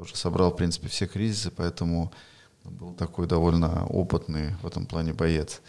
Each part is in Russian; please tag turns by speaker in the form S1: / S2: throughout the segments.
S1: уже собрал, в принципе, все кризисы, поэтому был такой довольно опытный в этом плане боец.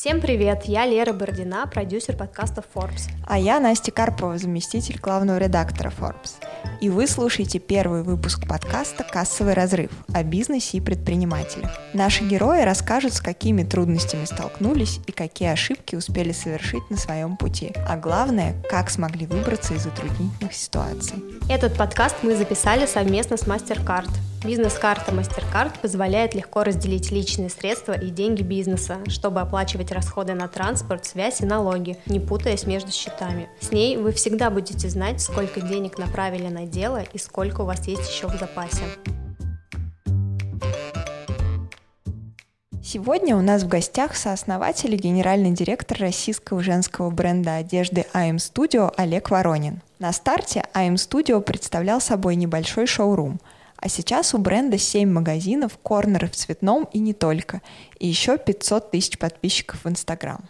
S2: Всем привет, я Лера Бородина, продюсер подкаста Forbes.
S3: А я Настя Карпова, заместитель главного редактора Forbes. И вы слушаете первый выпуск подкаста «Кассовый разрыв» о бизнесе и предпринимателях. Наши герои расскажут, с какими трудностями столкнулись и какие ошибки успели совершить на своем пути. А главное, как смогли выбраться из затруднительных ситуаций.
S2: Этот подкаст мы записали совместно с MasterCard. Бизнес-карта MasterCard позволяет легко разделить личные средства и деньги бизнеса, чтобы оплачивать расходы на транспорт, связь и налоги, не путаясь между счетами. С ней вы всегда будете знать, сколько денег направили на дело и сколько у вас есть еще в запасе.
S3: Сегодня у нас в гостях сооснователь и генеральный директор российского женского бренда одежды AM Studio Олег Воронин. На старте AM Studio представлял собой небольшой шоурум – а сейчас у бренда 7 магазинов, корнеры в цветном и не только. И еще 500 тысяч подписчиков в Инстаграм.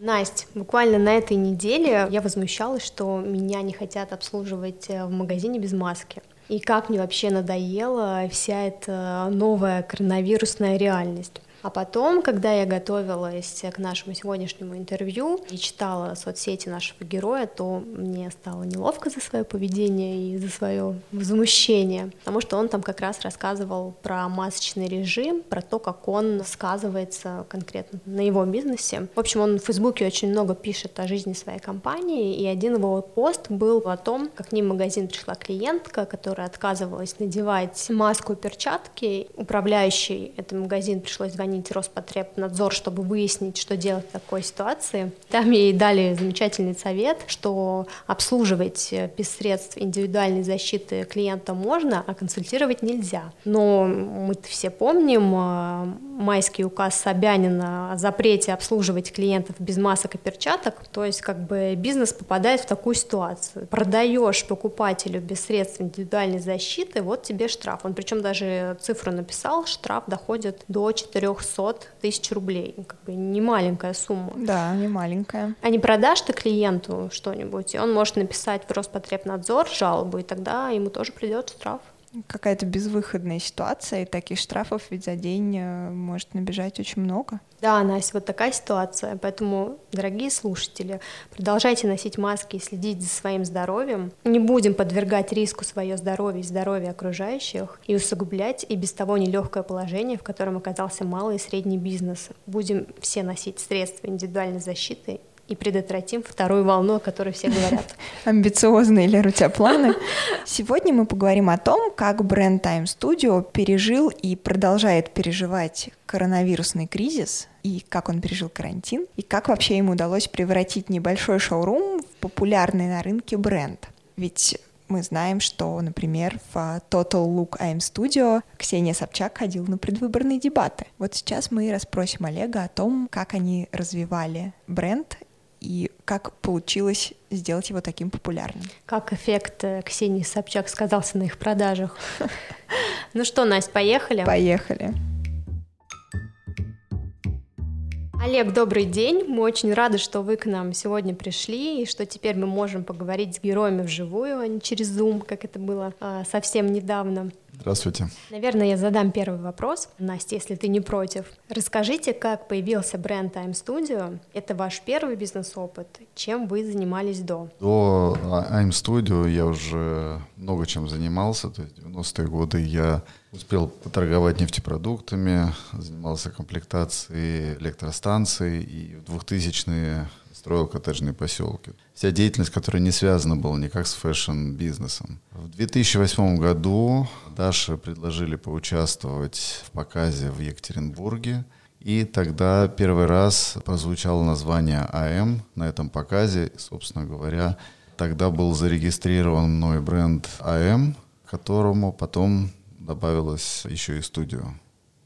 S2: Настя, буквально на этой неделе я возмущалась, что меня не хотят обслуживать э, в магазине без маски. И как мне вообще надоела вся эта новая коронавирусная реальность. А потом, когда я готовилась к нашему сегодняшнему интервью и читала соцсети нашего героя, то мне стало неловко за свое поведение и за свое возмущение, потому что он там как раз рассказывал про масочный режим, про то, как он сказывается конкретно на его бизнесе. В общем, он в Фейсбуке очень много пишет о жизни своей компании, и один его пост был о том, как к ним в магазин пришла клиентка, которая отказывалась надевать маску и перчатки. Управляющий этот магазин пришлось звонить звонить Роспотребнадзор, чтобы выяснить, что делать в такой ситуации. Там ей дали замечательный совет, что обслуживать э, без средств индивидуальной защиты клиента можно, а консультировать нельзя. Но мы все помним э, майский указ Собянина о запрете обслуживать клиентов без масок и перчаток. То есть как бы бизнес попадает в такую ситуацию. Продаешь покупателю без средств индивидуальной защиты, вот тебе штраф. Он причем даже цифру написал, штраф доходит до 4 300 тысяч рублей. Как бы не маленькая сумма.
S3: Да, не маленькая.
S2: А не продашь ты клиенту что-нибудь, и он может написать в Роспотребнадзор жалобу, и тогда ему тоже придет штраф
S3: какая-то безвыходная ситуация, и таких штрафов ведь за день э, может набежать очень много.
S2: Да, Настя, вот такая ситуация. Поэтому, дорогие слушатели, продолжайте носить маски и следить за своим здоровьем. Не будем подвергать риску свое здоровье и здоровье окружающих и усугублять и без того нелегкое положение, в котором оказался малый и средний бизнес. Будем все носить средства индивидуальной защиты и предотвратим вторую волну, о которой все говорят.
S3: Амбициозные, Лера, у тебя планы? Сегодня мы поговорим о том, как бренд Time Studio пережил и продолжает переживать коронавирусный кризис, и как он пережил карантин, и как вообще ему удалось превратить небольшой шоурум в популярный на рынке бренд. Ведь мы знаем, что, например, в Total Look AM Studio Ксения Собчак ходила на предвыборные дебаты. Вот сейчас мы расспросим Олега о том, как они развивали бренд и как получилось сделать его таким популярным.
S2: Как эффект э, Ксении Собчак сказался на их продажах. Ну что, Настя, поехали?
S3: Поехали.
S2: Олег, добрый день. Мы очень рады, что вы к нам сегодня пришли и что теперь мы можем поговорить с героями вживую, а не через Zoom, как это было а, совсем недавно.
S1: Здравствуйте.
S2: Наверное, я задам первый вопрос. Настя, если ты не против. Расскажите, как появился бренд Time Studio? Это ваш первый бизнес-опыт? Чем вы занимались до?
S1: До I'm Studio я уже много чем занимался. То есть в 90-е годы я успел поторговать нефтепродуктами, занимался комплектацией электростанций и в 2000-е строил коттеджные поселки. Вся деятельность, которая не связана была никак с фэшн-бизнесом. В 2008 году Даше предложили поучаствовать в показе в Екатеринбурге. И тогда первый раз прозвучало название АМ на этом показе. Собственно говоря, тогда был зарегистрирован мной бренд АМ, которому потом добавилась еще и студию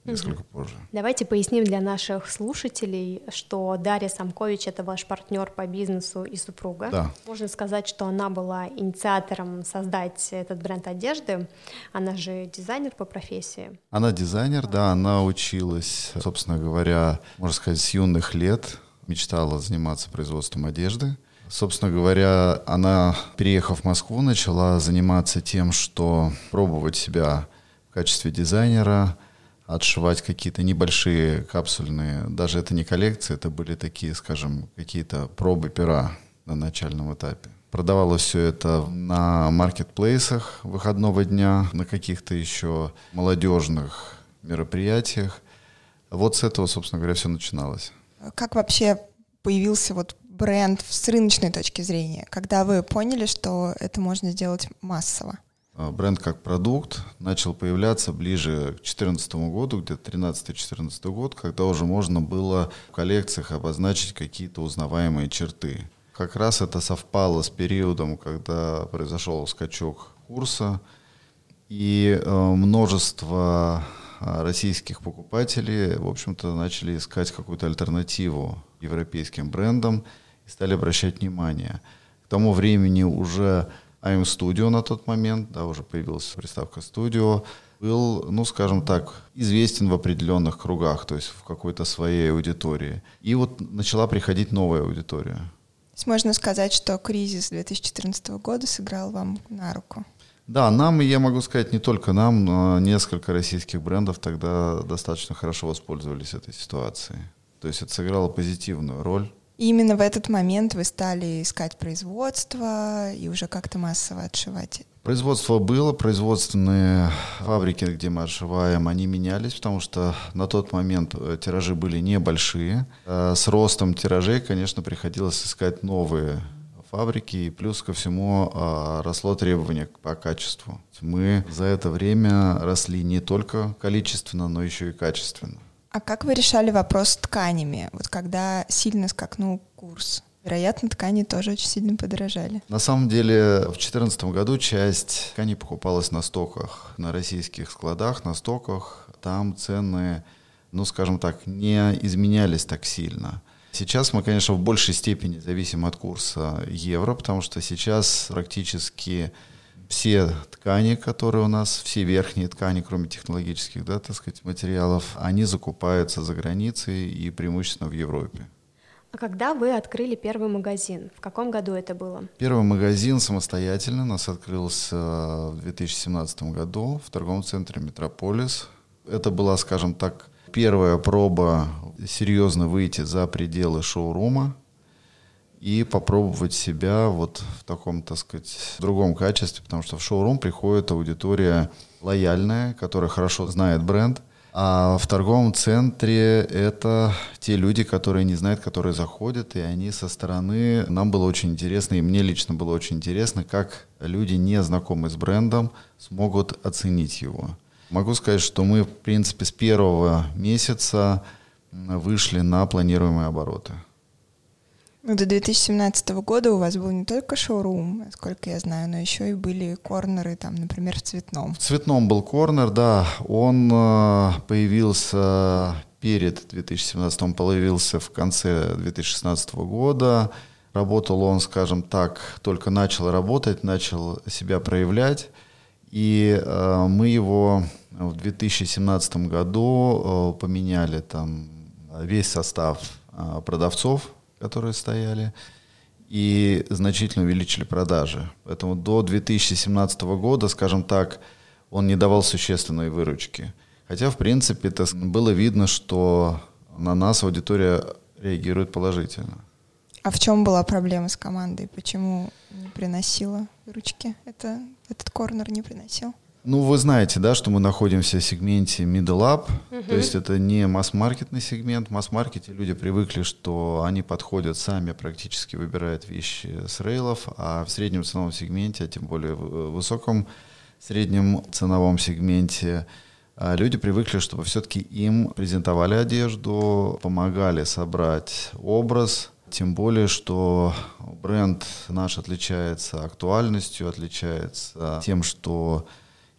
S1: несколько угу. позже.
S2: Давайте поясним для наших слушателей, что Дарья Самкович — это ваш партнер по бизнесу и супруга.
S1: Да.
S2: Можно сказать, что она была инициатором создать этот бренд одежды. Она же дизайнер по профессии.
S1: Она дизайнер, да, она училась, собственно говоря, можно сказать, с юных лет, мечтала заниматься производством одежды. Собственно говоря, она, переехав в Москву, начала заниматься тем, что пробовать себя в качестве дизайнера, отшивать какие-то небольшие капсульные, даже это не коллекции, это были такие, скажем, какие-то пробы пера на начальном этапе. Продавалось все это на маркетплейсах выходного дня, на каких-то еще молодежных мероприятиях. Вот с этого, собственно говоря, все начиналось.
S3: Как вообще появился вот бренд с рыночной точки зрения, когда вы поняли, что это можно сделать массово?
S1: А, бренд как продукт начал появляться ближе к 2014 году, где-то 13-14 год, когда уже можно было в коллекциях обозначить какие-то узнаваемые черты. Как раз это совпало с периодом, когда произошел скачок курса, и э, множество а, российских покупателей, в общем-то, начали искать какую-то альтернативу европейским брендам и стали обращать внимание. К тому времени уже AM Studio на тот момент, да, уже появилась приставка Studio, был, ну, скажем так, известен в определенных кругах, то есть в какой-то своей аудитории. И вот начала приходить новая аудитория. То
S3: есть можно сказать, что кризис 2014 года сыграл вам на руку?
S1: Да, нам, я могу сказать, не только нам, но несколько российских брендов тогда достаточно хорошо воспользовались этой ситуацией. То есть это сыграло позитивную роль
S3: и именно в этот момент вы стали искать производство и уже как-то массово отшивать.
S1: Производство было, производственные фабрики, где мы отшиваем, они менялись, потому что на тот момент э, тиражи были небольшие. Э, с ростом тиражей, конечно, приходилось искать новые фабрики, и плюс ко всему э, росло требование по качеству. Мы за это время росли не только количественно, но еще и качественно.
S3: А как вы решали вопрос с тканями, вот когда сильно скакнул курс? Вероятно, ткани тоже очень сильно подорожали.
S1: На самом деле, в 2014 году часть тканей покупалась на стоках, на российских складах, на стоках. Там цены, ну, скажем так, не изменялись так сильно. Сейчас мы, конечно, в большей степени зависим от курса евро, потому что сейчас практически все ткани, которые у нас, все верхние ткани, кроме технологических, да, так сказать, материалов, они закупаются за границей и преимущественно в Европе.
S2: А когда вы открыли первый магазин? В каком году это было?
S1: Первый магазин самостоятельно у нас открылся в 2017 году в торговом центре «Метрополис». Это была, скажем так, первая проба серьезно выйти за пределы шоурума и попробовать себя вот в таком, так сказать, другом качестве, потому что в шоурум приходит аудитория лояльная, которая хорошо знает бренд, а в торговом центре это те люди, которые не знают, которые заходят, и они со стороны, нам было очень интересно, и мне лично было очень интересно, как люди, не знакомые с брендом, смогут оценить его. Могу сказать, что мы, в принципе, с первого месяца вышли на планируемые обороты.
S3: Ну, до 2017 года у вас был не только шоурум, насколько я знаю, но еще и были корнеры, там, например, в Цветном.
S1: В Цветном был корнер, да. Он э, появился перед 2017, он появился в конце 2016 года. Работал он, скажем так, только начал работать, начал себя проявлять. И э, мы его в 2017 году э, поменяли там весь состав э, продавцов которые стояли, и значительно увеличили продажи. Поэтому до 2017 года, скажем так, он не давал существенной выручки. Хотя, в принципе, это было видно, что на нас аудитория реагирует положительно.
S3: А в чем была проблема с командой? Почему не приносила выручки? Это, этот корнер не приносил?
S1: Ну, вы знаете, да, что мы находимся в сегменте middle up, uh-huh. то есть это не масс-маркетный сегмент. В масс-маркете люди привыкли, что они подходят сами, практически выбирают вещи с рейлов, а в среднем ценовом сегменте, а тем более в высоком среднем ценовом сегменте, а, люди привыкли, чтобы все-таки им презентовали одежду, помогали собрать образ, тем более, что бренд наш отличается актуальностью, отличается тем, что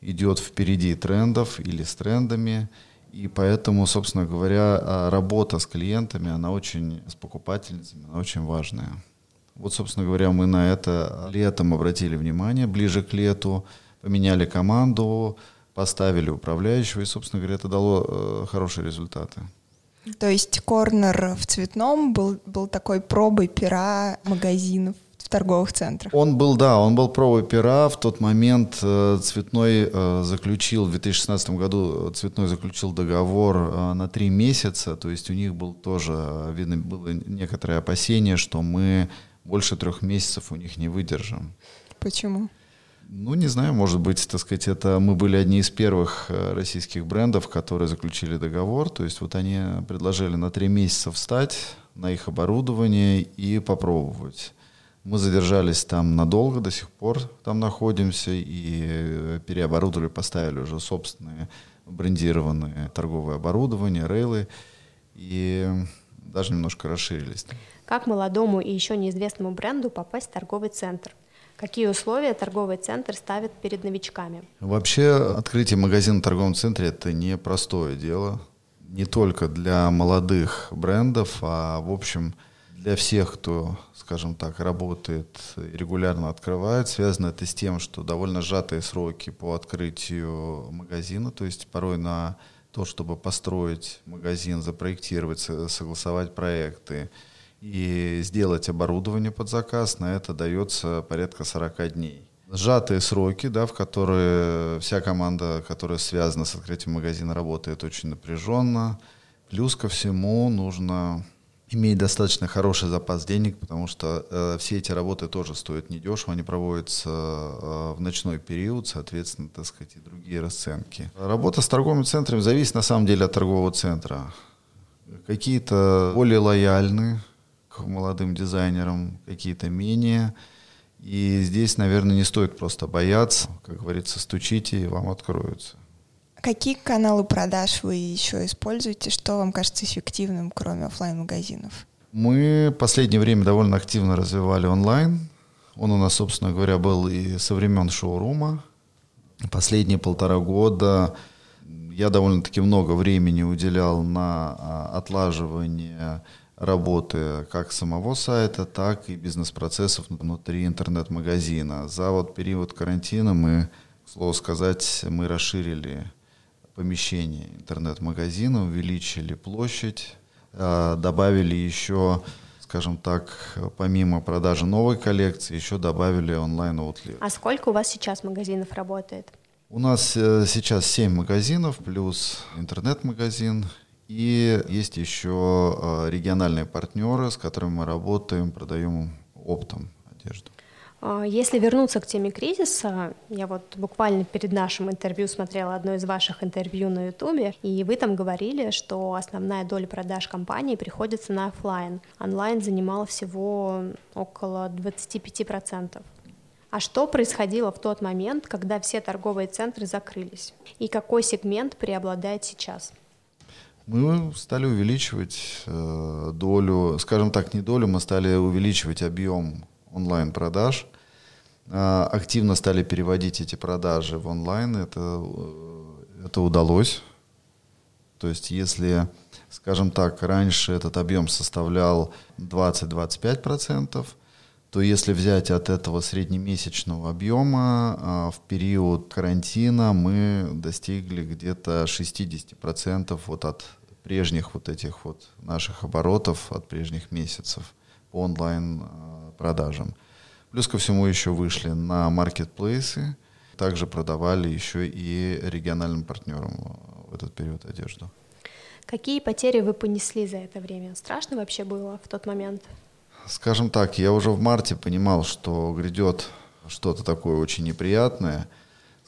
S1: идет впереди трендов или с трендами. И поэтому, собственно говоря, а, работа с клиентами, она очень, с покупательницами, она очень важная. Вот, собственно говоря, мы на это летом обратили внимание, ближе к лету, поменяли команду, поставили управляющего, и, собственно говоря, это дало э, хорошие результаты.
S3: То есть корнер в цветном был, был такой пробой пера магазинов в торговых центрах.
S1: Он был, да, он был пробой пера. В тот момент э, Цветной э, заключил, в 2016 году Цветной заключил договор э, на три месяца. То есть у них был тоже, видно, было некоторое опасение, что мы больше трех месяцев у них не выдержим.
S3: Почему?
S1: Ну, не знаю, может быть, так сказать, это мы были одни из первых э, российских брендов, которые заключили договор. То есть вот они предложили на три месяца встать на их оборудование и попробовать. Мы задержались там надолго, до сих пор там находимся и э, переоборудовали, поставили уже собственные брендированные торговые оборудование, рейлы и даже немножко расширились.
S2: Как молодому и еще неизвестному бренду попасть в торговый центр? Какие условия торговый центр ставит перед новичками?
S1: Вообще открытие магазина в торговом центре это не простое дело. Не только для молодых брендов, а в общем для всех, кто, скажем так, работает регулярно открывает. Связано это с тем, что довольно сжатые сроки по открытию магазина, то есть порой на то, чтобы построить магазин, запроектировать, согласовать проекты, и сделать оборудование под заказ, на это дается порядка 40 дней. Сжатые сроки, да, в которые вся команда, которая связана с открытием магазина, работает очень напряженно. Плюс ко всему нужно иметь достаточно хороший запас денег, потому что э, все эти работы тоже стоят недешево, они проводятся э, в ночной период, соответственно, так сказать, и другие расценки. Работа с торговым центром зависит на самом деле от торгового центра. Какие-то более лояльные, молодым дизайнерам, какие-то менее. И здесь, наверное, не стоит просто бояться. Как говорится, стучите, и вам откроются.
S3: Какие каналы продаж вы еще используете? Что вам кажется эффективным, кроме офлайн магазинов
S1: Мы в последнее время довольно активно развивали онлайн. Он у нас, собственно говоря, был и со времен шоурума. Последние полтора года я довольно-таки много времени уделял на а, отлаживание работы как самого сайта, так и бизнес-процессов внутри интернет-магазина. За вот период карантина мы, к слову сказать, мы расширили помещение интернет-магазина, увеличили площадь, а, добавили еще, скажем так, помимо продажи новой коллекции, еще добавили онлайн-аутлет.
S2: А сколько у вас сейчас магазинов работает?
S1: У нас э, сейчас 7 магазинов плюс интернет-магазин и есть еще а, региональные партнеры, с которыми мы работаем, продаем оптом
S2: если вернуться к теме кризиса, я вот буквально перед нашим интервью смотрела одно из ваших интервью на Ютубе, и вы там говорили, что основная доля продаж компании приходится на офлайн. Онлайн занимал всего около 25%. А что происходило в тот момент, когда все торговые центры закрылись? И какой сегмент преобладает сейчас?
S1: Мы стали увеличивать э, долю, скажем так, не долю, мы стали увеличивать объем онлайн-продаж. Э, активно стали переводить эти продажи в онлайн. Это, э, это удалось. То есть если, скажем так, раньше этот объем составлял 20-25%, то если взять от этого среднемесячного объема, а, в период карантина мы достигли где-то 60% вот от прежних вот этих вот наших оборотов, от прежних месяцев по онлайн а, продажам. Плюс ко всему еще вышли на маркетплейсы, также продавали еще и региональным партнерам в этот период одежду.
S2: Какие потери вы понесли за это время? Страшно вообще было в тот момент?
S1: Скажем так, я уже в марте понимал, что грядет что-то такое очень неприятное.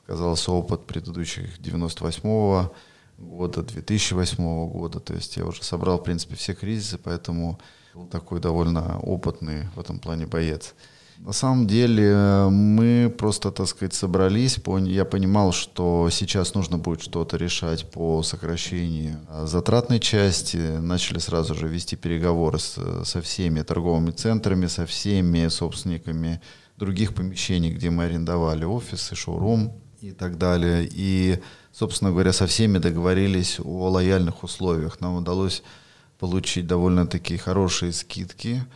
S1: Сказался опыт предыдущих 98-го года, 2008 года. То есть я уже собрал, в принципе, все кризисы, поэтому был такой довольно опытный в этом плане боец. На самом деле мы просто, так сказать, собрались. Я понимал, что сейчас нужно будет что-то решать по сокращению затратной части. Начали сразу же вести переговоры с, со всеми торговыми центрами, со всеми собственниками других помещений, где мы арендовали офисы, шоурум и так далее. И, собственно говоря, со всеми договорились о лояльных условиях. Нам удалось получить довольно-таки хорошие скидки –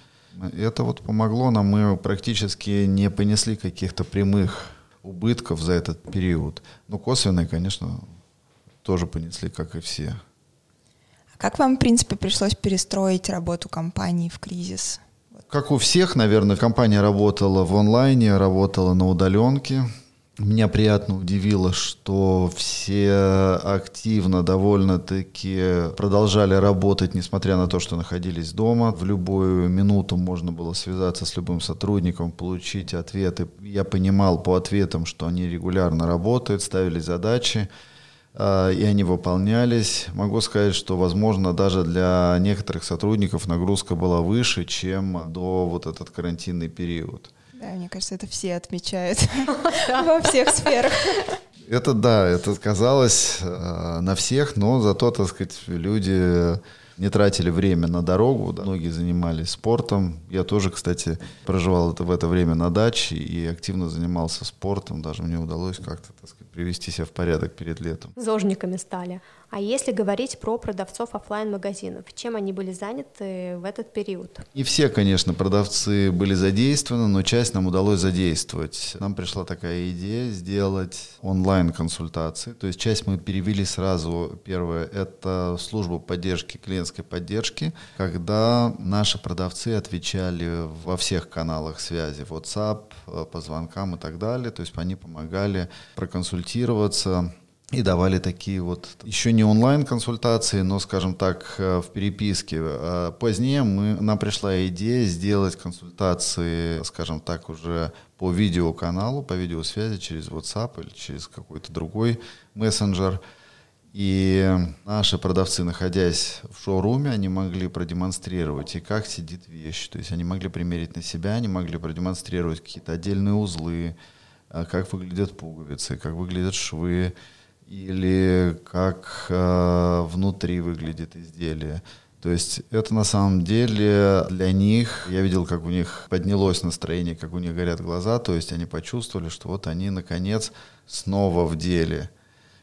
S1: это вот помогло нам, мы практически не понесли каких-то прямых убытков за этот период. Но косвенные, конечно, тоже понесли, как и все.
S3: Как вам, в принципе, пришлось перестроить работу компании в кризис?
S1: Как у всех, наверное, компания работала в онлайне, работала на удаленке. Меня приятно удивило, что все активно довольно-таки продолжали работать, несмотря на то, что находились дома. В любую минуту можно было связаться с любым сотрудником, получить ответы. Я понимал по ответам, что они регулярно работают, ставили задачи, а, и они выполнялись. Могу сказать, что, возможно, даже для некоторых сотрудников нагрузка была выше, чем до вот этот карантинный период.
S3: Да, мне кажется, это все отмечают во всех сферах.
S1: Это да, это сказалось э, на всех, но зато, так сказать, люди не тратили время на дорогу, да. многие занимались спортом. Я тоже, кстати, проживал это в это время на даче и активно занимался спортом. Даже мне удалось как-то, так сказать, привести себя в порядок перед летом.
S2: Зожниками стали. А если говорить про продавцов офлайн магазинов чем они были заняты в этот период?
S1: И все, конечно, продавцы были задействованы, но часть нам удалось задействовать. Нам пришла такая идея сделать онлайн-консультации. То есть часть мы перевели сразу. Первое — это службу поддержки, клиентской поддержки, когда наши продавцы отвечали во всех каналах связи, WhatsApp, э, по звонкам и так далее. То есть они помогали проконсультироваться, и давали такие вот еще не онлайн-консультации, но, скажем так, э, в переписке. А позднее мы, нам пришла идея сделать консультации, скажем так, уже по видеоканалу, по видеосвязи через WhatsApp или через какой-то другой мессенджер. И наши продавцы, находясь в шоуруме, они могли продемонстрировать и как сидит вещь. То есть они могли примерить на себя, они могли продемонстрировать какие-то отдельные узлы, а как выглядят пуговицы, как выглядят швы, или как э, внутри выглядит изделие. То есть это на самом деле для них, я видел, как у них поднялось настроение, как у них горят глаза, то есть они почувствовали, что вот они наконец снова в деле.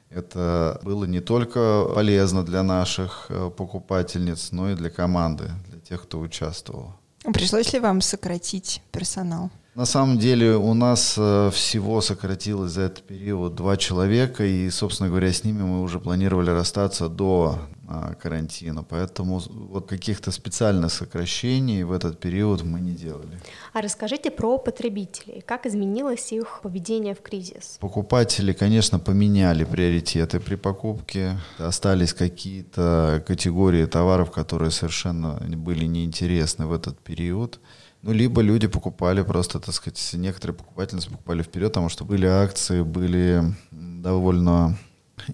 S1: Это было не только полезно для наших э, покупательниц, но и для команды, для тех, кто участвовал.
S3: Пришлось ли вам сократить персонал?
S1: На самом деле у нас э, всего сократилось за этот период два человека, и, собственно говоря, с ними мы уже планировали расстаться до а, карантина, поэтому вот каких-то специальных сокращений в этот период мы не делали.
S2: А расскажите про потребителей, как изменилось их поведение в кризис?
S1: Покупатели, конечно, поменяли приоритеты при покупке, остались какие-то категории товаров, которые совершенно были неинтересны в этот период. Ну, либо люди покупали просто, так сказать, некоторые покупательницы покупали вперед, потому что были акции, были довольно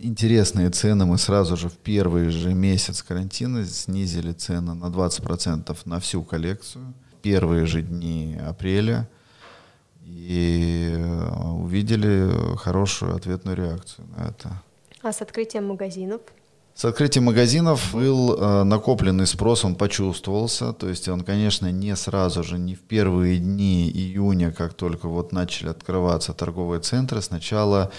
S1: интересные цены. Мы сразу же в первый же месяц карантина снизили цены на 20% на всю коллекцию. Первые же дни апреля. И увидели хорошую ответную реакцию на это.
S2: А с открытием магазинов?
S1: С открытием магазинов был э, накопленный спрос, он почувствовался. То есть он, конечно, не сразу же, не в первые дни июня, как только вот начали открываться торговые центры. Сначала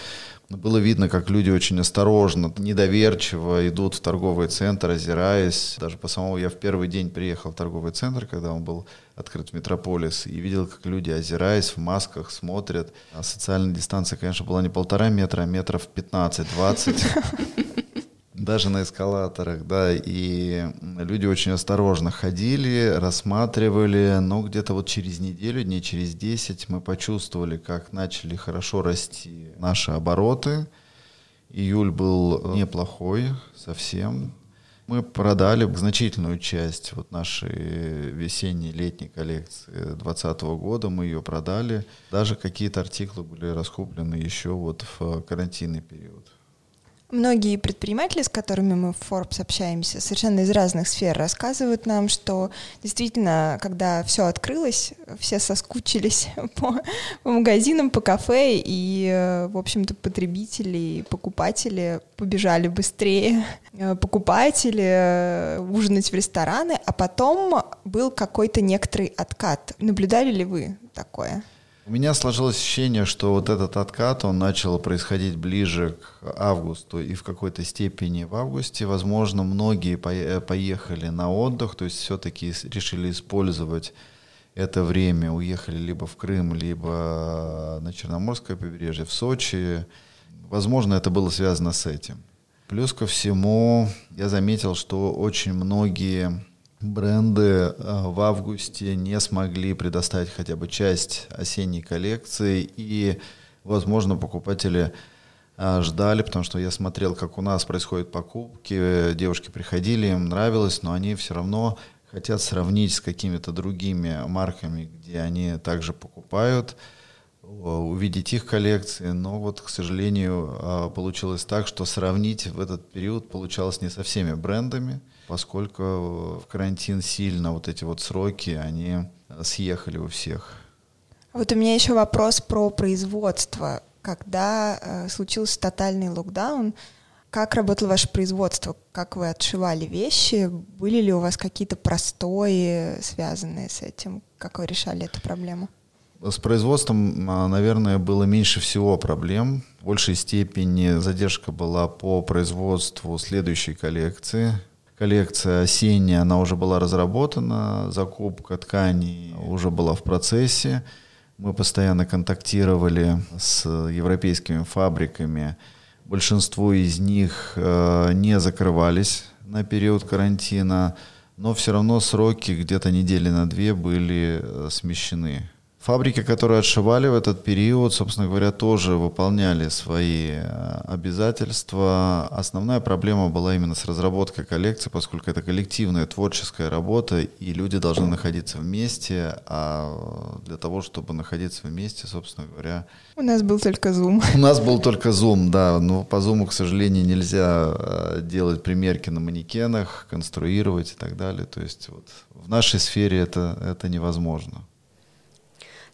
S1: было видно, как люди очень осторожно, недоверчиво идут в торговый центр, озираясь. Даже по самому я в первый день приехал в торговый центр, когда он был открыт в Метрополис, и видел, как люди, озираясь в масках, смотрят. А социальная дистанция, конечно, была не полтора метра, а метров 15-20. даже на эскалаторах, да, и люди очень осторожно ходили, рассматривали, но где-то вот через неделю, дней через 10 мы почувствовали, как начали хорошо расти наши обороты. Июль был неплохой совсем. Мы продали значительную часть вот нашей весенней летней коллекции 2020 года, мы ее продали. Даже какие-то артиклы были раскуплены еще вот в карантинный период.
S3: Многие предприниматели, с которыми мы в Forbes общаемся, совершенно из разных сфер, рассказывают нам, что действительно, когда все открылось, все соскучились по, по магазинам, по кафе, и, э, в общем-то, потребители, покупатели побежали быстрее э, покупать или э, ужинать в рестораны, а потом был какой-то некоторый откат. Наблюдали ли вы такое?
S1: У меня сложилось ощущение, что вот этот откат, он начал происходить ближе к августу и в какой-то степени в августе. Возможно, многие поехали на отдых, то есть все-таки решили использовать это время, уехали либо в Крым, либо на Черноморское побережье, в Сочи. Возможно, это было связано с этим. Плюс ко всему, я заметил, что очень многие бренды э, в августе не смогли предоставить хотя бы часть осенней коллекции, и, возможно, покупатели э, ждали, потому что я смотрел, как у нас происходят покупки, девушки приходили, им нравилось, но они все равно хотят сравнить с какими-то другими марками, где они также покупают, увидеть их коллекции, но вот, к сожалению, э, получилось так, что сравнить в этот период получалось не со всеми брендами – поскольку в карантин сильно вот эти вот сроки, они съехали у всех.
S3: Вот у меня еще вопрос про производство. Когда э, случился тотальный локдаун, как работало ваше производство? Как вы отшивали вещи? Были ли у вас какие-то простои, связанные с этим? Как вы решали эту проблему?
S1: С производством, а, наверное, было меньше всего проблем. В большей степени задержка была по производству следующей коллекции коллекция осенняя, она уже была разработана, закупка тканей уже была в процессе. Мы постоянно контактировали с европейскими фабриками. Большинство из них э, не закрывались на период карантина, но все равно сроки где-то недели на две были э, смещены. Фабрики, которые отшивали в этот период, собственно говоря, тоже выполняли свои э, обязательства. Основная проблема была именно с разработкой коллекции, поскольку это коллективная творческая работа, и люди должны находиться вместе, а для того, чтобы находиться вместе, собственно говоря...
S3: У нас был только Zoom.
S1: У нас был только Zoom, да, но по Zoom, к сожалению, нельзя э, делать примерки на манекенах, конструировать и так далее. То есть вот в нашей сфере это, это невозможно.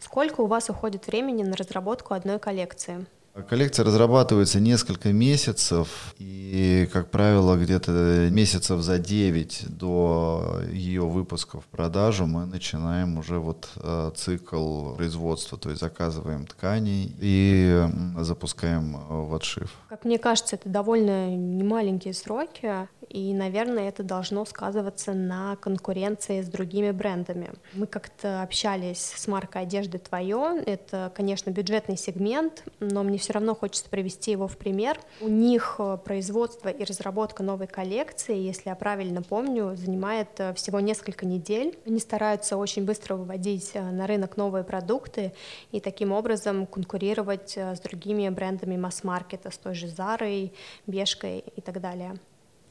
S2: Сколько у вас уходит времени на разработку одной коллекции?
S1: Коллекция разрабатывается несколько месяцев, и, как правило, где-то месяцев за 9 до ее выпуска в продажу мы начинаем уже вот э, цикл производства, то есть заказываем ткани и запускаем э, в отшив.
S2: Как мне кажется, это довольно немаленькие сроки, и, наверное, это должно сказываться на конкуренции с другими брендами. Мы как-то общались с маркой одежды «Твое», это, конечно, бюджетный сегмент, но мне все равно хочется привести его в пример. У них э, производство и разработка новой коллекции, если я правильно помню, занимает э, всего несколько недель. Они стараются очень быстро выводить э, на рынок новые продукты и таким образом конкурировать с другими брендами масс-маркета, с той же Зарой, Бешкой и так далее.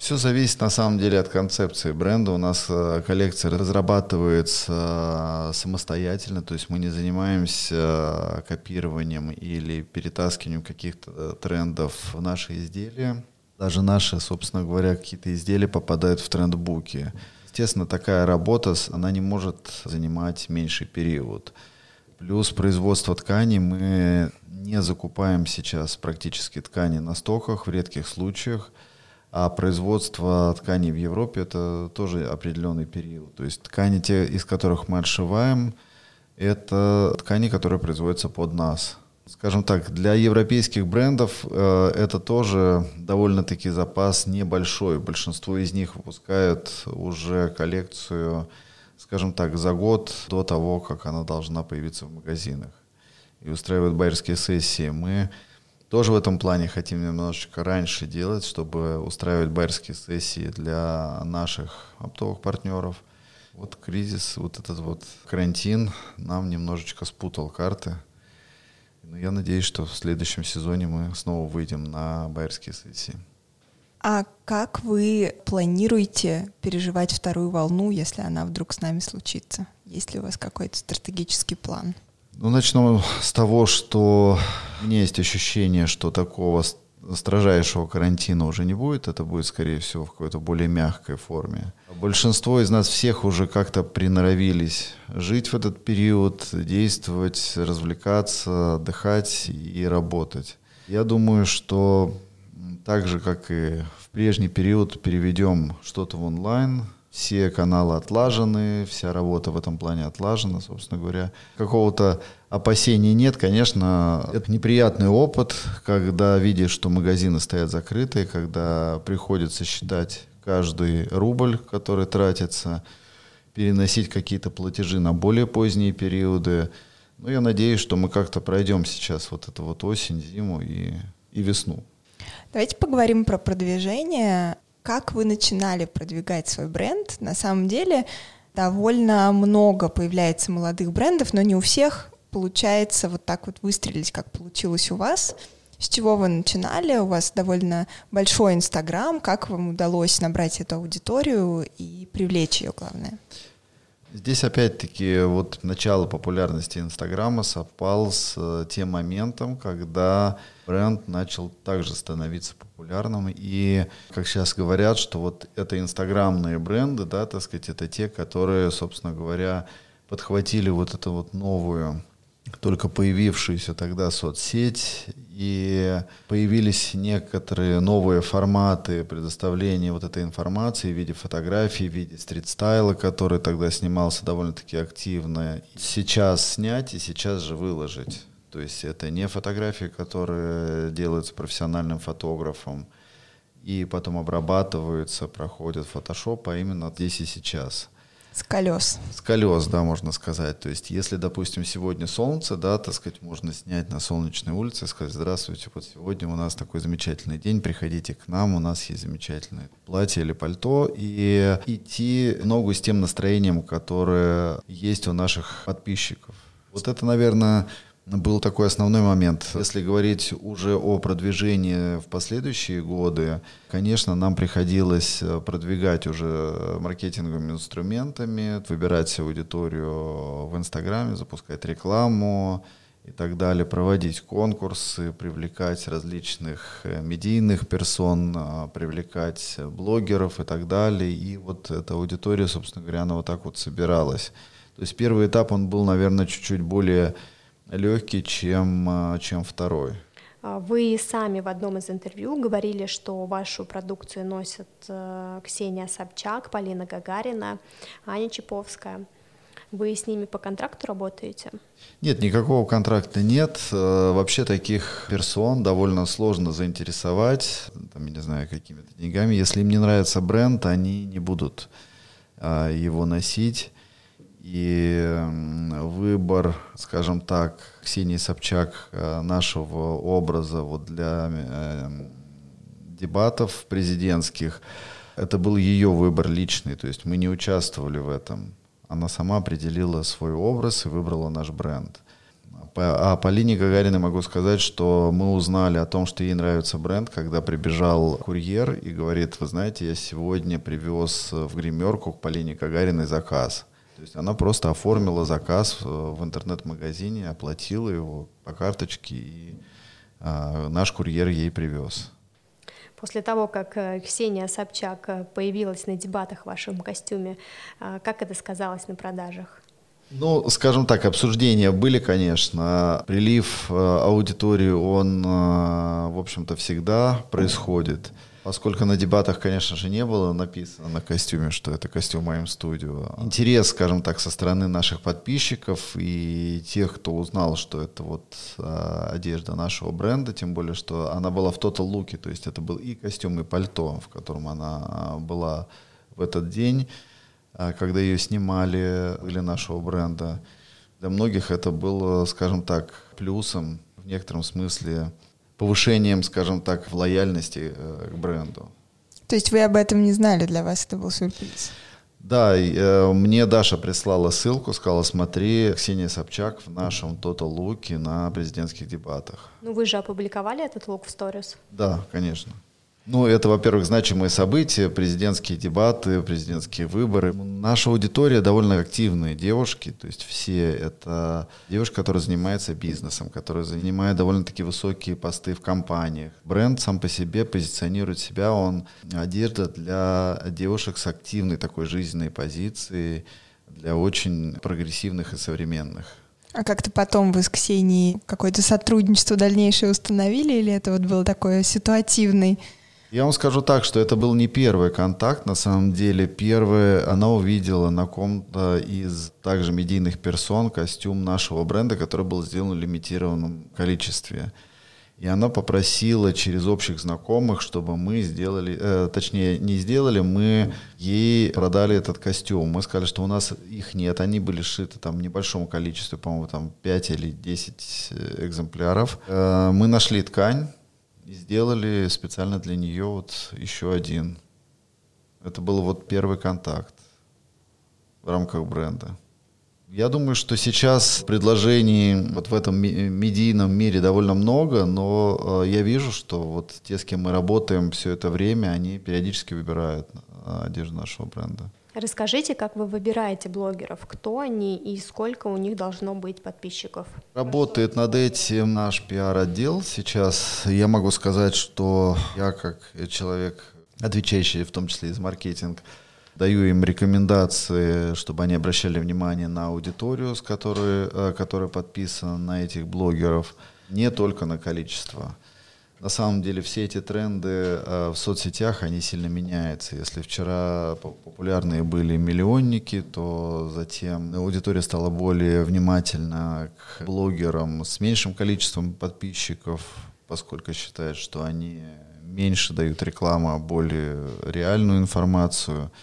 S1: Все зависит на самом деле от концепции бренда. У нас э, коллекция разрабатывается э, самостоятельно, то есть мы не занимаемся э, копированием или перетаскиванием каких-то трендов в наши изделия. Даже наши, собственно говоря, какие-то изделия попадают в трендбуки. Естественно, такая работа, она не может занимать меньший период. Плюс производство тканей мы не закупаем сейчас практически ткани на стоках в редких случаях. А производство тканей в Европе это тоже определенный период. То есть ткани, те, из которых мы отшиваем, это ткани, которые производятся под нас. Скажем так, для европейских брендов э, это тоже довольно-таки запас небольшой. Большинство из них выпускают уже коллекцию, скажем так, за год до того, как она должна появиться в магазинах. И устраивают байерские сессии. Мы тоже в этом плане хотим немножечко раньше делать, чтобы устраивать байерские сессии для наших оптовых партнеров. Вот кризис, вот этот вот карантин нам немножечко спутал карты. Но я надеюсь, что в следующем сезоне мы снова выйдем на байерские сессии.
S3: А как вы планируете переживать вторую волну, если она вдруг с нами случится? Есть ли у вас какой-то стратегический план?
S1: Ну, начну с того, что меня есть ощущение, что такого строжайшего карантина уже не будет, это будет, скорее всего, в какой-то более мягкой форме. Большинство из нас всех уже как-то приноровились жить в этот период, действовать, развлекаться, отдыхать и работать. Я думаю, что так же, как и в прежний период, переведем что-то в онлайн, все каналы отлажены, вся работа в этом плане отлажена, собственно говоря. Какого-то опасений нет, конечно, это неприятный опыт, когда видишь, что магазины стоят закрытые, когда приходится считать каждый рубль, который тратится, переносить какие-то платежи на более поздние периоды. Но я надеюсь, что мы как-то пройдем сейчас вот эту вот осень, зиму и, и весну.
S3: Давайте поговорим про продвижение. Как вы начинали продвигать свой бренд? На самом деле довольно много появляется молодых брендов, но не у всех получается вот так вот выстрелить, как получилось у вас. С чего вы начинали? У вас довольно большой Инстаграм. Как вам удалось набрать эту аудиторию и привлечь ее, главное?
S1: Здесь опять-таки вот начало популярности Инстаграма совпал с э, тем моментом, когда бренд начал также становиться популярным. И, как сейчас говорят, что вот это инстаграмные бренды, да, так сказать, это те, которые, собственно говоря, подхватили вот эту вот новую только появившуюся тогда соцсеть, и появились некоторые новые форматы предоставления вот этой информации в виде фотографий, в виде стрит-стайла, который тогда снимался довольно-таки активно. Сейчас снять и сейчас же выложить. То есть это не фотографии, которые делаются профессиональным фотографом и потом обрабатываются, проходят фотошоп, а именно здесь и сейчас.
S3: С колес.
S1: С колес, да, можно сказать. То есть, если, допустим, сегодня солнце, да, так сказать, можно снять на солнечной улице и сказать, здравствуйте, вот сегодня у нас такой замечательный день, приходите к нам, у нас есть замечательное платье или пальто, и идти ногу с тем настроением, которое есть у наших подписчиков. Вот это, наверное, был такой основной момент. Если говорить уже о продвижении в последующие годы, конечно, нам приходилось э, продвигать уже маркетинговыми инструментами, выбирать аудиторию в Инстаграме, запускать рекламу и так далее, проводить конкурсы, привлекать различных э, медийных персон, э, привлекать блогеров и так далее. И вот эта аудитория, собственно говоря, она вот так вот собиралась. То есть первый этап, он был, наверное, чуть-чуть более легкий, чем, а, чем второй.
S2: А вы сами в одном из интервью говорили, что вашу продукцию носят э, Ксения Собчак, Полина Гагарина, Аня Чаповская. Вы с ними по контракту работаете?
S1: Нет, никакого контракта нет. Э, вообще таких персон довольно сложно заинтересовать, там, я не знаю, какими-то деньгами. Если им не нравится бренд, они не будут а, его носить. И выбор, скажем так, Ксении Собчак э, нашего образа вот для э, дебатов президентских, это был ее выбор личный, то есть мы не участвовали в этом. Она сама определила свой образ и выбрала наш бренд. По, а Полине могу сказать, что мы узнали о том, что ей нравится бренд, когда прибежал курьер и говорит, вы знаете, я сегодня привез в гримерку к Полине Гагариной заказ. То есть она просто оформила заказ в интернет-магазине, оплатила его по карточке, и а, наш курьер ей привез.
S2: После того, как э, Ксения Собчак э, появилась на дебатах в вашем костюме, а, как это сказалось на продажах?
S1: Ну, скажем так, обсуждения были, конечно. Прилив э, аудитории, он, в общем-то, всегда происходит. Поскольку на дебатах, конечно же, не было написано на костюме, что это костюм моим студию. Интерес, скажем так, со стороны наших подписчиков и тех, кто узнал, что это вот а, одежда нашего бренда, тем более, что она была в Total Look, то есть это был и костюм, и пальто, в котором она была в этот день, а, когда ее снимали для нашего бренда. Для многих это было, скажем так, плюсом в некотором смысле повышением, скажем так, в лояльности э, к бренду.
S3: То есть вы об этом не знали, для вас это был сюрприз?
S1: Да, э, мне Даша прислала ссылку, сказала, смотри, Ксения Собчак в нашем Total луке на президентских дебатах.
S2: Ну вы же опубликовали этот лук в сторис?
S1: Да, конечно. Ну, это, во-первых, значимые события, президентские дебаты, президентские выборы. Наша аудитория довольно активные девушки, то есть все это девушки, которые занимаются бизнесом, которые занимают довольно-таки высокие посты в компаниях. Бренд сам по себе позиционирует себя, он одежда для девушек с активной такой жизненной позицией, для очень прогрессивных и современных.
S3: А как-то потом вы с Ксенией какое-то сотрудничество дальнейшее установили, или это вот был такой ситуативный
S1: я вам скажу так, что это был не первый контакт, на самом деле. Первый, она увидела на ком-то из также медийных персон костюм нашего бренда, который был сделан в лимитированном количестве. И она попросила через общих знакомых, чтобы мы сделали, э, точнее, не сделали, мы ей продали этот костюм. Мы сказали, что у нас их нет, они были сшиты там в небольшом количестве, по-моему, там 5 или 10 э, экземпляров. Э, мы нашли ткань, И сделали специально для нее вот еще один. Это был вот первый контакт в рамках бренда. Я думаю, что сейчас предложений вот в этом медийном мире довольно много, но э, я вижу, что вот те, с кем мы работаем все это время, они периодически выбирают э, одежду нашего бренда.
S2: Расскажите, как вы выбираете блогеров, кто они и сколько у них должно быть подписчиков?
S1: Работает над этим наш пиар-отдел. Сейчас я могу сказать, что я как человек, отвечающий в том числе из маркетинга, даю им рекомендации, чтобы они обращали внимание на аудиторию, с которой, э, которая подписана на этих блогеров, не только на количество. На самом деле все эти тренды э, в соцсетях, они сильно меняются. Если вчера популярные были миллионники, то затем аудитория стала более внимательна к блогерам с меньшим количеством подписчиков, поскольку считают, что они меньше дают рекламу, а более реальную информацию –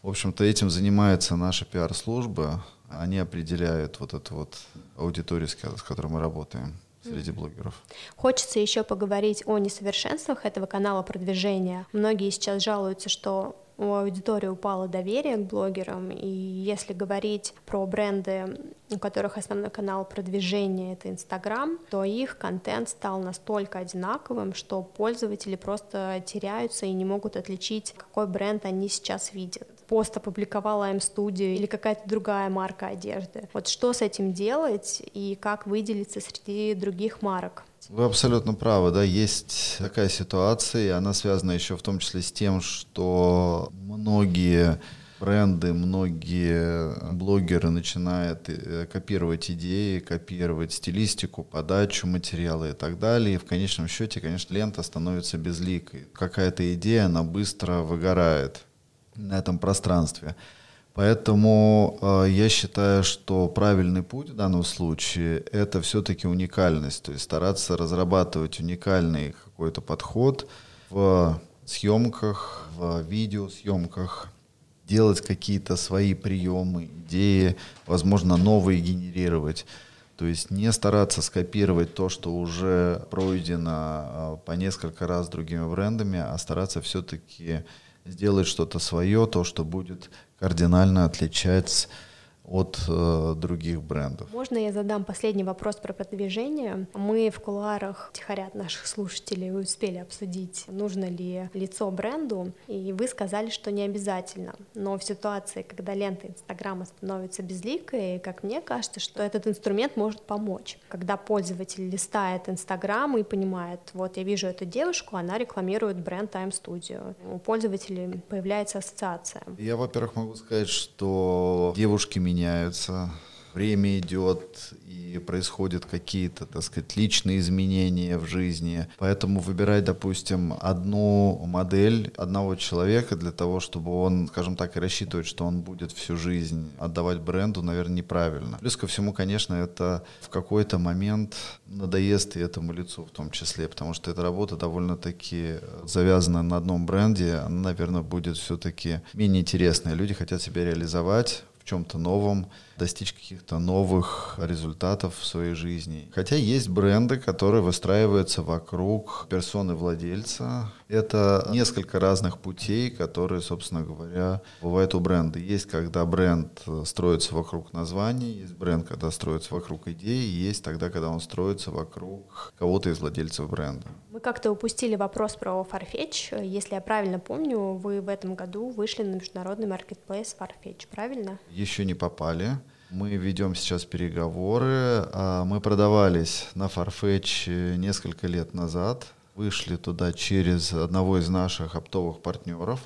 S1: в общем-то, этим занимается наша пиар-служба. Они определяют вот эту вот аудиторию, с которой мы работаем среди блогеров.
S2: Хочется еще поговорить о несовершенствах этого канала продвижения. Многие сейчас жалуются, что у аудитории упало доверие к блогерам, и если говорить про бренды, у которых основной канал продвижения — это Инстаграм, то их контент стал настолько одинаковым, что пользователи просто теряются и не могут отличить, какой бренд они сейчас видят. Пост опубликовала М-студию или какая-то другая марка одежды. Вот что с этим делать и как выделиться среди других марок?
S1: Вы абсолютно правы, да, есть такая ситуация, и она связана еще в том числе с тем, что многие бренды, многие блогеры начинают э, копировать идеи, копировать стилистику, подачу материала и так далее. И в конечном счете, конечно, лента становится безликой. Какая-то идея, она быстро выгорает на этом пространстве. Поэтому э, я считаю, что правильный путь в данном случае – это все-таки уникальность, то есть стараться разрабатывать уникальный какой-то подход в съемках, в видеосъемках, делать какие-то свои приемы, идеи, возможно, новые генерировать. То есть не стараться скопировать то, что уже пройдено э, по несколько раз другими брендами, а стараться все-таки сделать что-то свое, то, что будет кардинально отличать от э, других брендов.
S2: Можно я задам последний вопрос про продвижение? Мы в кулуарах тихорят наших слушателей успели обсудить, нужно ли лицо бренду, и вы сказали, что не обязательно. Но в ситуации, когда лента Инстаграма становится безликой, как мне кажется, что этот инструмент может помочь. Когда пользователь листает Инстаграм и понимает, вот я вижу эту девушку, она рекламирует бренд Time Studio. У пользователей появляется ассоциация.
S1: Я, во-первых, могу сказать, что девушки меня меняются, время идет, и происходят какие-то, так сказать, личные изменения в жизни. Поэтому выбирать, допустим, одну модель одного человека для того, чтобы он, скажем так, и рассчитывать, что он будет всю жизнь отдавать бренду, наверное, неправильно. Плюс ко всему, конечно, это в какой-то момент надоест и этому лицу в том числе, потому что эта работа довольно-таки завязана на одном бренде, она, наверное, будет все-таки менее интересная. Люди хотят себя реализовать, чем-то новом, достичь каких-то новых результатов в своей жизни. Хотя есть бренды, которые выстраиваются вокруг персоны владельца. Это несколько разных путей, которые, собственно говоря, бывают у бренда. Есть, когда бренд строится вокруг названия, есть бренд, когда строится вокруг идеи, есть тогда, когда он строится вокруг кого-то из владельцев бренда.
S2: Мы как-то упустили вопрос про Farfetch. Если я правильно помню, вы в этом году вышли на международный маркетплейс Farfetch, правильно?
S1: Еще не попали. Мы ведем сейчас переговоры. А, мы продавались на Farfetch несколько лет назад. Вышли туда через одного из наших оптовых партнеров,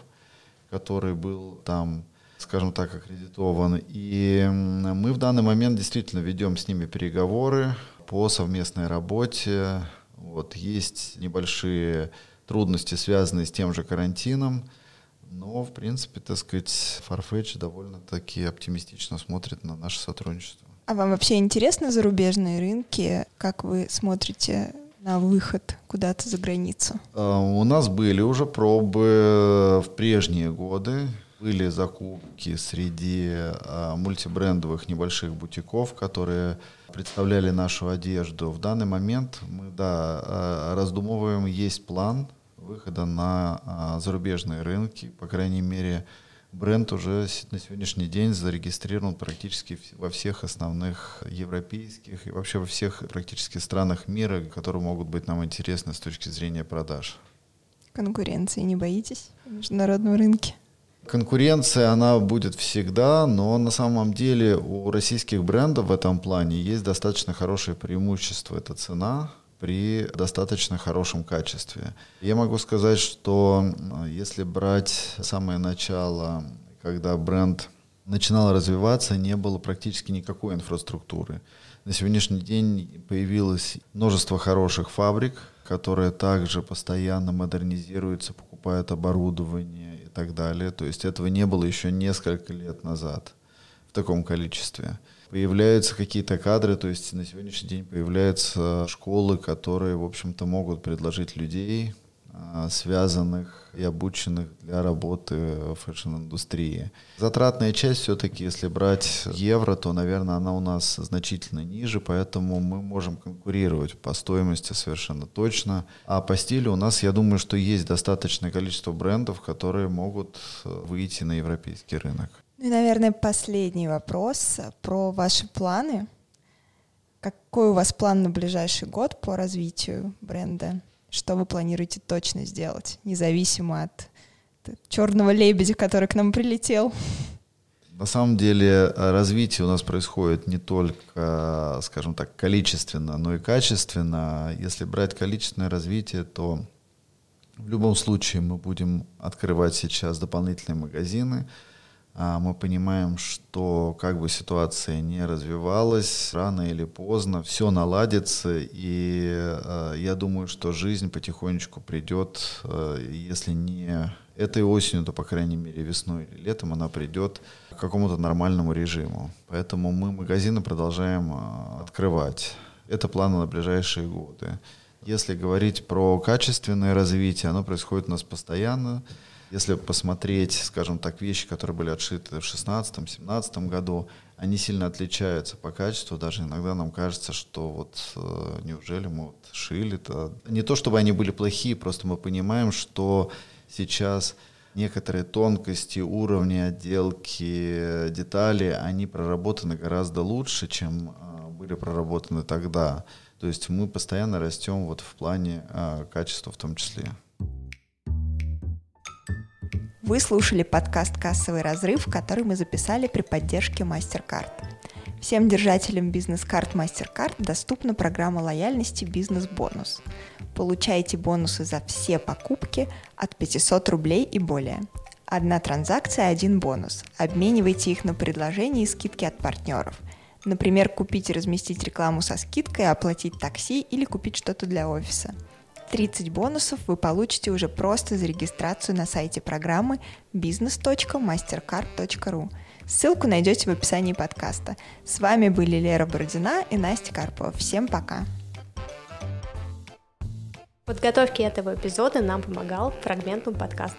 S1: который был там, скажем так, аккредитован. И мы в данный момент действительно ведем с ними переговоры по совместной работе. Вот, есть небольшие трудности, связанные с тем же карантином. Но, в принципе, так сказать, Farfetch довольно-таки оптимистично смотрит на наше сотрудничество.
S3: А вам вообще интересны зарубежные рынки? Как вы смотрите на выход куда-то за границу?
S1: А, у нас были уже пробы в прежние годы. были закупки среди а, мультибрендовых небольших бутиков, которые представляли нашу одежду. В данный момент мы да, а, раздумываем, есть план выхода на а, зарубежные рынки, по крайней мере, бренд уже на сегодняшний день зарегистрирован практически во всех основных европейских и вообще во всех практически странах мира, которые могут быть нам интересны с точки зрения продаж.
S3: Конкуренции не боитесь на международном рынке?
S1: Конкуренция, она будет всегда, но на самом деле у российских брендов в этом плане есть достаточно хорошее преимущество. Это цена при достаточно хорошем качестве. Я могу сказать, что если брать самое начало, когда бренд начинал развиваться, не было практически никакой инфраструктуры. На сегодняшний день появилось множество хороших фабрик, которые также постоянно модернизируются, покупают оборудование, так далее. То есть этого не было еще несколько лет назад в таком количестве. Появляются какие-то кадры, то есть на сегодняшний день появляются школы, которые, в общем-то, могут предложить людей, а, связанных и обученных для работы в фэшн-индустрии. Затратная часть все-таки, если брать евро, то, наверное, она у нас значительно ниже, поэтому мы можем конкурировать по стоимости совершенно точно. А по стилю у нас, я думаю, что есть достаточное количество брендов, которые могут э, выйти на европейский рынок.
S3: Ну и, наверное, последний вопрос про ваши планы. Какой у вас план на ближайший год по развитию бренда? Что вы планируете точно сделать, независимо от черного лебедя, который к нам прилетел?
S1: На самом деле развитие у нас происходит не только, скажем так, количественно, но и качественно. Если брать количественное развитие, то в любом случае мы будем открывать сейчас дополнительные магазины, мы понимаем, что как бы ситуация не развивалась, рано или поздно все наладится, и э, я думаю, что жизнь потихонечку придет, э, если не этой осенью, то, по крайней мере, весной или летом она придет к какому-то нормальному режиму. Поэтому мы магазины продолжаем э, открывать. Это планы на ближайшие годы. Если говорить про качественное развитие, оно происходит у нас постоянно. Если посмотреть, скажем так, вещи, которые были отшиты в 2016-2017 году, они сильно отличаются по качеству. Даже иногда нам кажется, что вот э, неужели мы вот шили-то... Не то, чтобы они были плохие, просто мы понимаем, что сейчас некоторые тонкости, уровни отделки, детали, они проработаны гораздо лучше, чем э, были проработаны тогда. То есть мы постоянно растем вот в плане э, качества в том числе.
S3: Вы слушали подкаст «Кассовый разрыв», который мы записали при поддержке MasterCard. Всем держателям бизнес-карт MasterCard доступна программа лояльности «Бизнес-бонус». Получайте бонусы за все покупки от 500 рублей и более. Одна транзакция – один бонус. Обменивайте их на предложения и скидки от партнеров. Например, купить и разместить рекламу со скидкой, оплатить такси или купить что-то для офиса – 30 бонусов вы получите уже просто за регистрацию на сайте программы business.mastercard.ru. Ссылку найдете в описании подкаста. С вами были Лера Бородина и Настя Карпова. Всем пока!
S2: В подготовке этого эпизода нам помогал фрагментум подкаст.